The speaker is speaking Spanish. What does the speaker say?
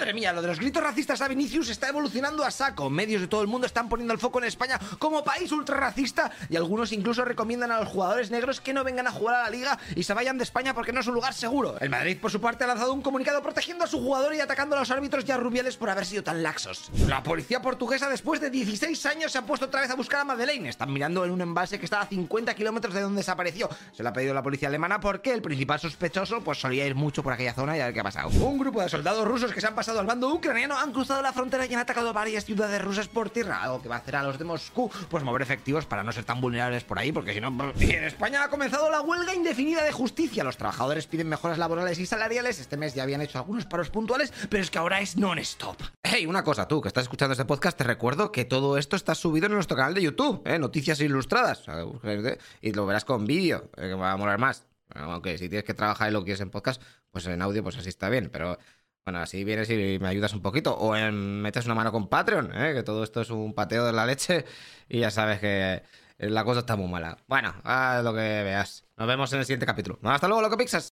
Madre mía, lo de los gritos racistas a Vinicius está evolucionando a saco. Medios de todo el mundo están poniendo el foco en España como país ultrarracista y algunos incluso recomiendan a los jugadores negros que no vengan a jugar a la liga y se vayan de España porque no es un lugar seguro. El Madrid, por su parte, ha lanzado un comunicado protegiendo a su jugador y atacando a los árbitros y a Rubiales por haber sido tan laxos. La policía portuguesa, después de 16 años, se ha puesto otra vez a buscar a Madeleine. Están mirando en un embalse que está a 50 kilómetros de donde desapareció. Se lo ha pedido la policía alemana porque el principal sospechoso pues solía ir mucho por aquella zona y a ver qué ha pasado. Un grupo de soldados rusos que se han pasado al bando ucraniano han cruzado la frontera y han atacado varias ciudades rusas por tierra, algo que va a hacer a los de Moscú pues mover efectivos para no ser tan vulnerables por ahí, porque si no... Y en España ha comenzado la huelga indefinida de justicia. Los trabajadores piden mejoras laborales y salariales. Este mes ya habían hecho algunos paros puntuales, pero es que ahora es non-stop. Hey, una cosa, tú que estás escuchando este podcast, te recuerdo que todo esto está subido en nuestro canal de YouTube, ¿eh? Noticias Ilustradas. Y lo verás con vídeo, eh, que va a molar más. Aunque si tienes que trabajar y lo quieres en podcast, pues en audio, pues así está bien. Pero bueno, así vienes y me ayudas un poquito. O en, metes una mano con Patreon, ¿eh? que todo esto es un pateo de la leche. Y ya sabes que la cosa está muy mala. Bueno, haz lo que veas. Nos vemos en el siguiente capítulo. Hasta luego, loco Pixas.